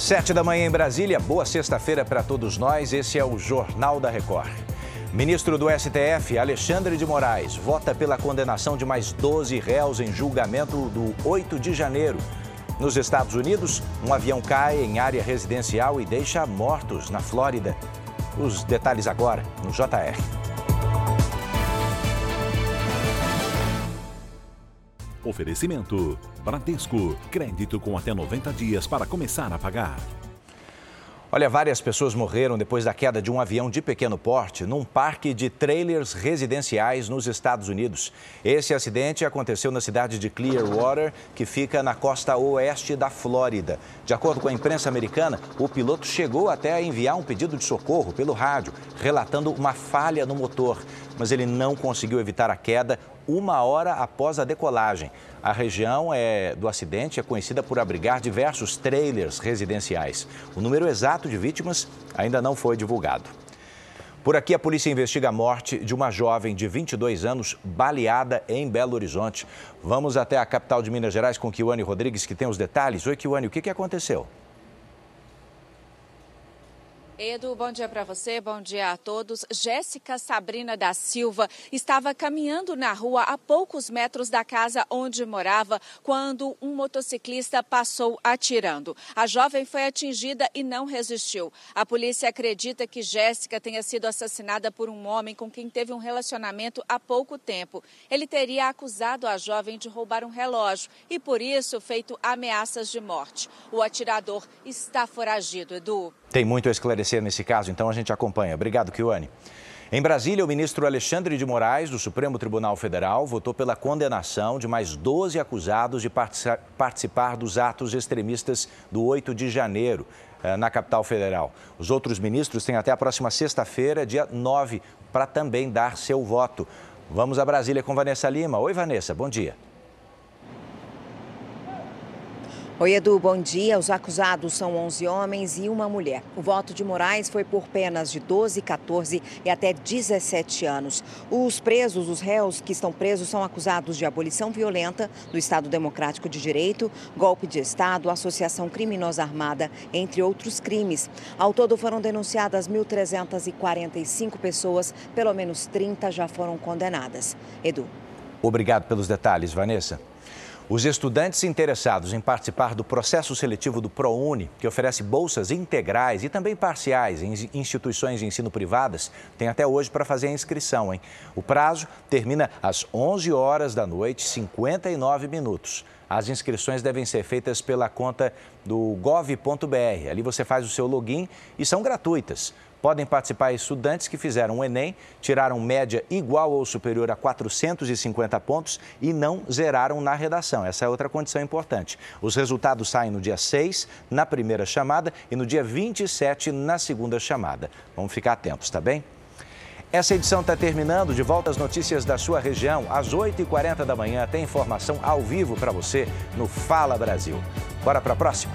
Sete da manhã em Brasília, boa sexta-feira para todos nós. Esse é o Jornal da Record. Ministro do STF, Alexandre de Moraes, vota pela condenação de mais 12 réus em julgamento do 8 de janeiro. Nos Estados Unidos, um avião cai em área residencial e deixa mortos na Flórida. Os detalhes agora no JR. Oferecimento: Bradesco. Crédito com até 90 dias para começar a pagar. Olha, várias pessoas morreram depois da queda de um avião de pequeno porte num parque de trailers residenciais nos Estados Unidos. Esse acidente aconteceu na cidade de Clearwater, que fica na costa oeste da Flórida. De acordo com a imprensa americana, o piloto chegou até a enviar um pedido de socorro pelo rádio, relatando uma falha no motor, mas ele não conseguiu evitar a queda uma hora após a decolagem. A região é, do acidente é conhecida por abrigar diversos trailers residenciais. O número exato de vítimas ainda não foi divulgado. Por aqui, a polícia investiga a morte de uma jovem de 22 anos baleada em Belo Horizonte. Vamos até a capital de Minas Gerais com Kiwane Rodrigues, que tem os detalhes. Oi, Kiwane, o que, que aconteceu? Edu, bom dia para você, bom dia a todos. Jéssica Sabrina da Silva estava caminhando na rua a poucos metros da casa onde morava quando um motociclista passou atirando. A jovem foi atingida e não resistiu. A polícia acredita que Jéssica tenha sido assassinada por um homem com quem teve um relacionamento há pouco tempo. Ele teria acusado a jovem de roubar um relógio e, por isso, feito ameaças de morte. O atirador está foragido, Edu. Tem muito a esclarecer nesse caso, então a gente acompanha. Obrigado, Kiwane. Em Brasília, o ministro Alexandre de Moraes, do Supremo Tribunal Federal, votou pela condenação de mais 12 acusados de participar dos atos extremistas do 8 de janeiro, eh, na capital federal. Os outros ministros têm até a próxima sexta-feira, dia 9, para também dar seu voto. Vamos a Brasília com Vanessa Lima. Oi, Vanessa, bom dia. Oi, Edu, bom dia. Os acusados são 11 homens e uma mulher. O voto de Moraes foi por penas de 12, 14 e até 17 anos. Os presos, os réus que estão presos, são acusados de abolição violenta do Estado Democrático de Direito, golpe de Estado, associação criminosa armada, entre outros crimes. Ao todo foram denunciadas 1.345 pessoas, pelo menos 30 já foram condenadas. Edu. Obrigado pelos detalhes, Vanessa. Os estudantes interessados em participar do processo seletivo do ProUni, que oferece bolsas integrais e também parciais em instituições de ensino privadas, têm até hoje para fazer a inscrição. Hein? O prazo termina às 11 horas da noite, 59 minutos. As inscrições devem ser feitas pela conta do gov.br. Ali você faz o seu login e são gratuitas. Podem participar estudantes que fizeram o Enem, tiraram média igual ou superior a 450 pontos e não zeraram na redação. Essa é outra condição importante. Os resultados saem no dia 6, na primeira chamada, e no dia 27, na segunda chamada. Vamos ficar atentos, tá bem? Essa edição está terminando. De volta às notícias da sua região. Às 8h40 da manhã tem informação ao vivo para você no Fala Brasil. Bora para a próxima?